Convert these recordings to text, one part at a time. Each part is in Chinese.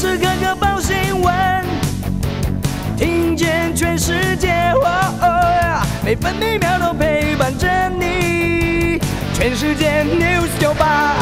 时刻刻报新闻，听见全世界，每分每秒都陪伴着你。全世界 news 九八。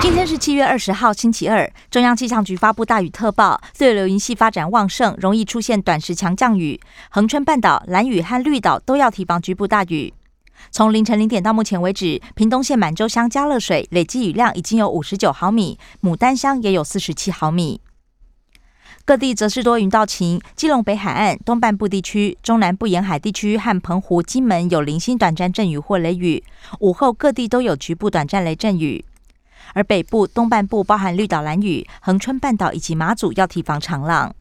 今天是七月二十号，星期二。中央气象局发布大雨特报，对流云系发展旺盛，容易出现短时强降雨。恒春半岛、蓝屿和绿岛都要提防局部大雨。从凌晨零点到目前为止，屏东县满洲乡加乐水累计雨量已经有五十九毫米，牡丹乡也有四十七毫米。各地则是多云到晴，基隆北海岸东半部地区、中南部沿海地区和澎湖、金门有零星短暂阵雨或雷雨，午后各地都有局部短暂雷阵雨。而北部、东半部包含绿岛、蓝屿、恒春半岛以及马祖要提防长浪。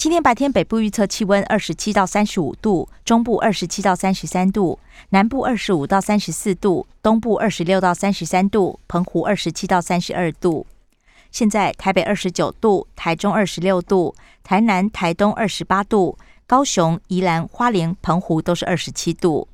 今天白天北部预测气温二十七到三十五度，中部二十七到三十三度，南部二十五到三十四度，东部二十六到三十三度，澎湖二十七到三十二度。现在台北二十九度，台中二十六度，台南、台东二十八度，高雄、宜兰、花莲、澎湖都是二十七度。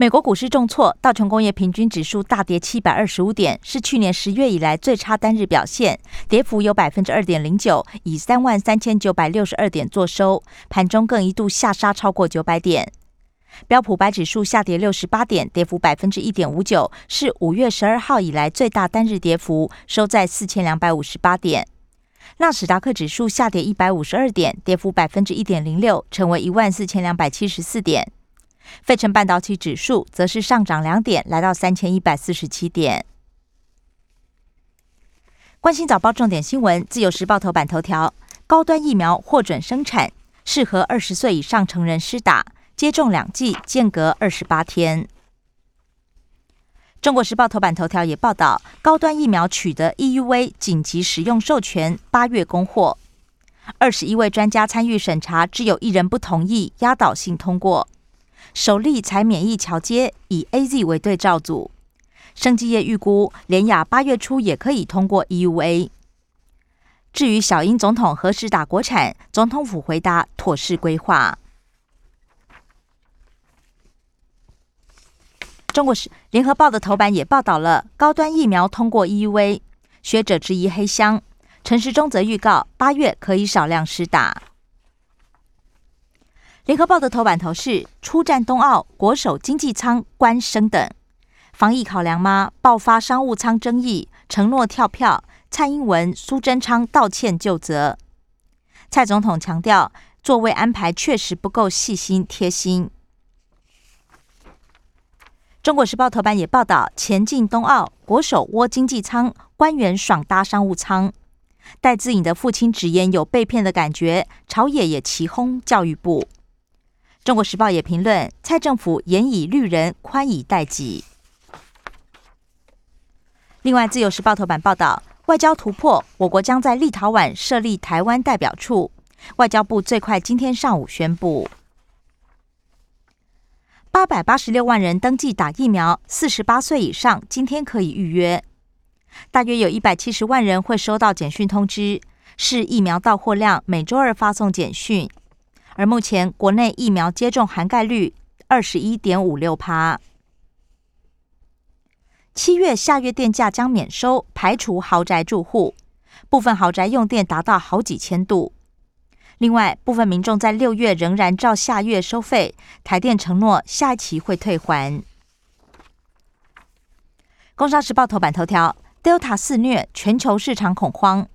美国股市重挫，道琼工业平均指数大跌七百二十五点，是去年十月以来最差单日表现，跌幅有百分之二点零九，以三万三千九百六十二点作收。盘中更一度下杀超过九百点。标普白指数下跌六十八点，跌幅百分之一点五九，是五月十二号以来最大单日跌幅，收在四千两百五十八点。纳斯达克指数下跌一百五十二点，跌幅百分之一点零六，成为一万四千两百七十四点。费城半导体指数则是上涨两点，来到三千一百四十七点。关心早报重点新闻，自由时报头版头条：高端疫苗获准生产，适合二十岁以上成人施打，接种两剂间隔二十八天。中国时报头版头条也报道，高端疫苗取得 EUV 紧急使用授权，八月供货。二十一位专家参与审查，只有一人不同意，压倒性通过。首例采免疫桥接，以 A Z 为对照组。生技业预估，联雅八月初也可以通过 E U A。至于小英总统何时打国产，总统府回答妥适规划。中国时联合报的头版也报道了高端疫苗通过 E U A，学者质疑黑箱。陈时中则预告八月可以少量施打。联合报的头版头是出战冬奥，国手经济舱官升等，防疫考量吗？爆发商务舱争议，承诺跳票，蔡英文、苏贞昌道歉就责。蔡总统强调，座位安排确实不够细心贴心。中国时报头版也报道，前进冬奥，国手窝经济舱，官员爽搭商务舱。戴自颖的父亲直言有被骗的感觉，朝野也齐轰教育部。中国时报也评论，蔡政府严以律人，宽以待己。另外，自由时报头版报道，外交突破，我国将在立陶宛设立台湾代表处。外交部最快今天上午宣布，八百八十六万人登记打疫苗，四十八岁以上今天可以预约。大约有一百七十万人会收到简讯通知，是疫苗到货量，每周二发送简讯。而目前国内疫苗接种涵盖率二十一点五六趴，七月下月电价将免收，排除豪宅住户，部分豪宅用电达到好几千度。另外，部分民众在六月仍然照下月收费，台电承诺下一期会退还。工商时报头版头条：Delta 肆虐，全球市场恐慌。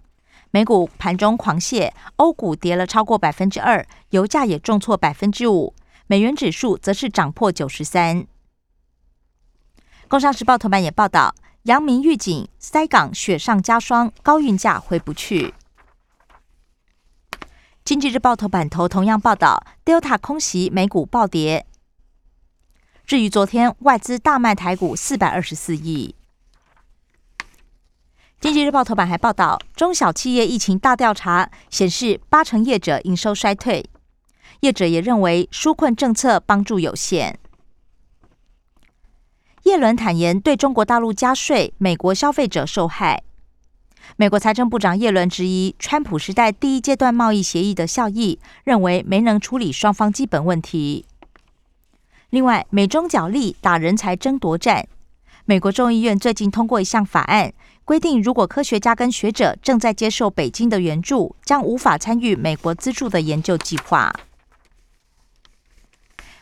美股盘中狂泻，欧股跌了超过百分之二，油价也重挫百分之五，美元指数则是涨破九十三。工商时报头版也报道，阳明预警塞港雪上加霜，高运价回不去。经济日报头版头同样报道，Delta 空袭美股暴跌。至于昨天外资大卖台股四百二十四亿。经济日报头版还报道，中小企业疫情大调查显示，八成业者营收衰退。业者也认为，纾困政策帮助有限。叶伦坦言，对中国大陆加税，美国消费者受害。美国财政部长叶伦质疑川普时代第一阶段贸易协议的效益，认为没能处理双方基本问题。另外，美中角力打人才争夺战。美国众议院最近通过一项法案，规定如果科学家跟学者正在接受北京的援助，将无法参与美国资助的研究计划。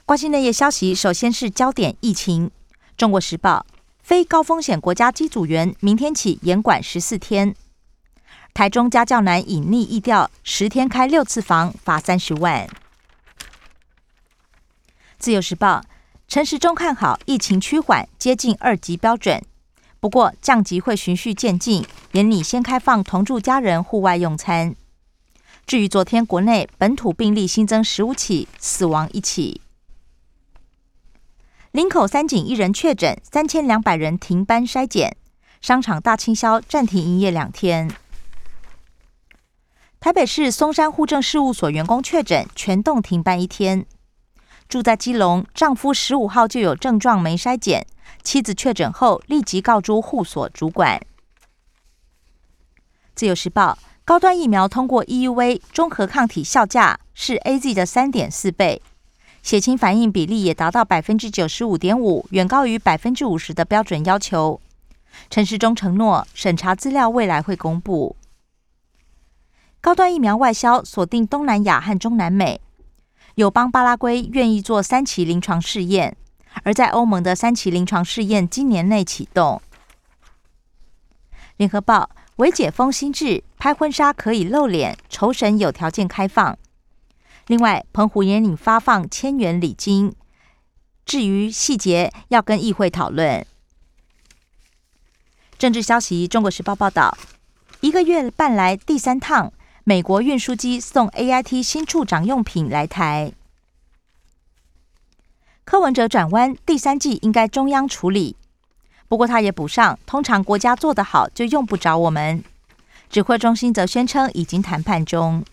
关心内页消息，首先是焦点疫情。中国时报：非高风险国家机组员明天起严管十四天。台中家教男隐匿易调，十天开六次房，罚三十万。自由时报。陈时中看好疫情趋缓，接近二级标准。不过降级会循序渐进，严拟先开放同住家人户外用餐。至于昨天国内本土病例新增十五起，死亡一起。林口三井一人确诊，三千两百人停班筛检。商场大清销，暂停营业两天。台北市松山户政事务所员工确诊，全栋停班一天。住在基隆，丈夫十五号就有症状没筛检，妻子确诊后立即告诸护所主管。自由时报高端疫苗通过 EUV 中和抗体效价是 AZ 的三点四倍，血清反应比例也达到百分之九十五点五，远高于百分之五十的标准要求。陈时中承诺审查资料未来会公布。高端疫苗外销锁定东南亚和中南美。友邦巴拉圭愿意做三期临床试验，而在欧盟的三期临床试验今年内启动。联合报：为解封心智，拍婚纱可以露脸，酬神有条件开放。另外，澎湖也领发放千元礼金，至于细节要跟议会讨论。政治消息：中国时报报道，一个月半来第三趟。美国运输机送 A I T 新处长用品来台。柯文哲转弯，第三季应该中央处理。不过他也补上，通常国家做得好就用不着我们。指挥中心则宣称已经谈判中。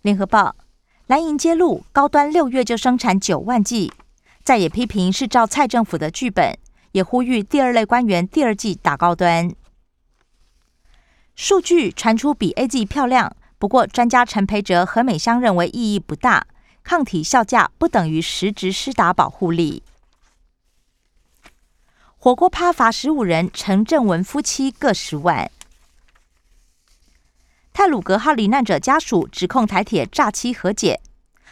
联合报蓝营揭露，高端六月就生产九万剂，再也批评是照蔡政府的剧本，也呼吁第二类官员第二季打高端。数据传出比 A G 漂亮，不过专家陈培哲和美香认为意义不大，抗体效价不等于实质施打保护力。火锅趴罚十五人，陈正文夫妻各十万。泰鲁格号罹难者家属指控台铁诈欺和解，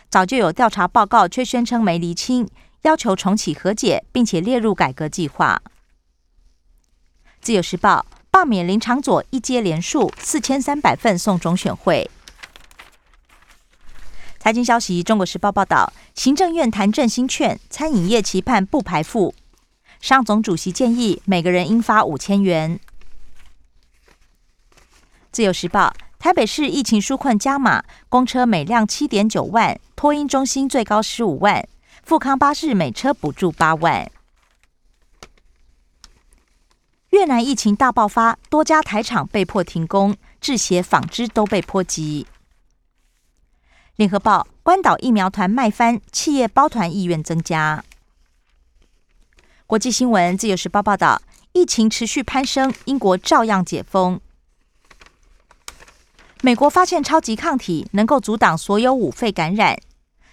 早就有调查报告，却宣称没厘清，要求重启和解，并且列入改革计划。自由时报。罢免林长佐一接连数四千三百份送中选会。财经消息：中国时报报道，行政院谈振兴券，餐饮业期盼不排付。商总主席建议每个人应发五千元。自由时报：台北市疫情纾困加码，公车每辆七点九万，托婴中心最高十五万，富康巴士每车补助八万。越南疫情大爆发，多家台厂被迫停工，制鞋、纺织都被波及。联合报：关岛疫苗团卖翻，企业包团意愿增加。国际新闻：自由时报报道，疫情持续攀升，英国照样解封。美国发现超级抗体能够阻挡所有五肺感染，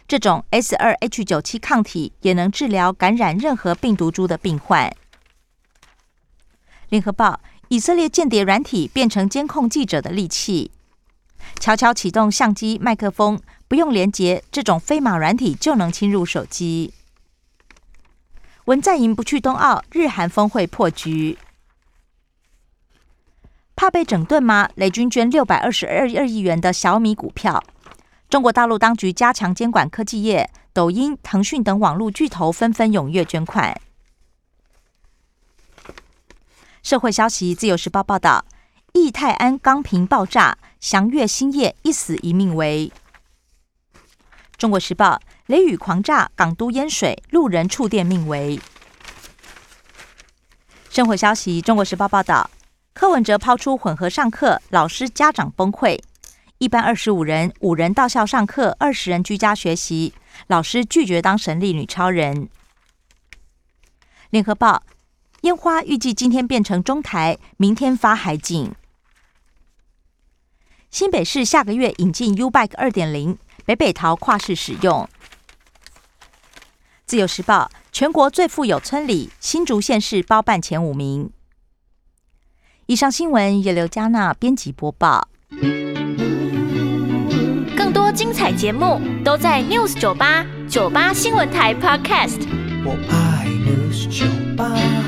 这种 S 二 H 九七抗体也能治疗感染任何病毒株的病患。联合报：以色列间谍软体变成监控记者的利器，悄悄启动相机、麦克风，不用连接，这种飞马软体就能侵入手机。文在寅不去冬奥，日韩峰会破局，怕被整顿吗？雷军捐六百二十二亿元的小米股票，中国大陆当局加强监管科技业，抖音、腾讯等网络巨头纷纷踊跃捐款。社会消息：自由时报报道，易泰安钢瓶爆炸，祥月兴业一死一命为。中国时报：雷雨狂炸，港都淹水，路人触电命为。生活消息：中国时报报道，柯文哲抛出混合上课，老师家长崩溃，一班二十五人，五人到校上课，二十人居家学习，老师拒绝当神力女超人。联合报。烟花预计今天变成中台，明天发海景。新北市下个月引进 U Bike 二点零，北北桃跨市使用。自由时报全国最富有村里，新竹县市包办前五名。以上新闻由刘嘉娜编辑播报。更多精彩节目都在 News 九八九八新闻台 Podcast。我爱 News 酒吧。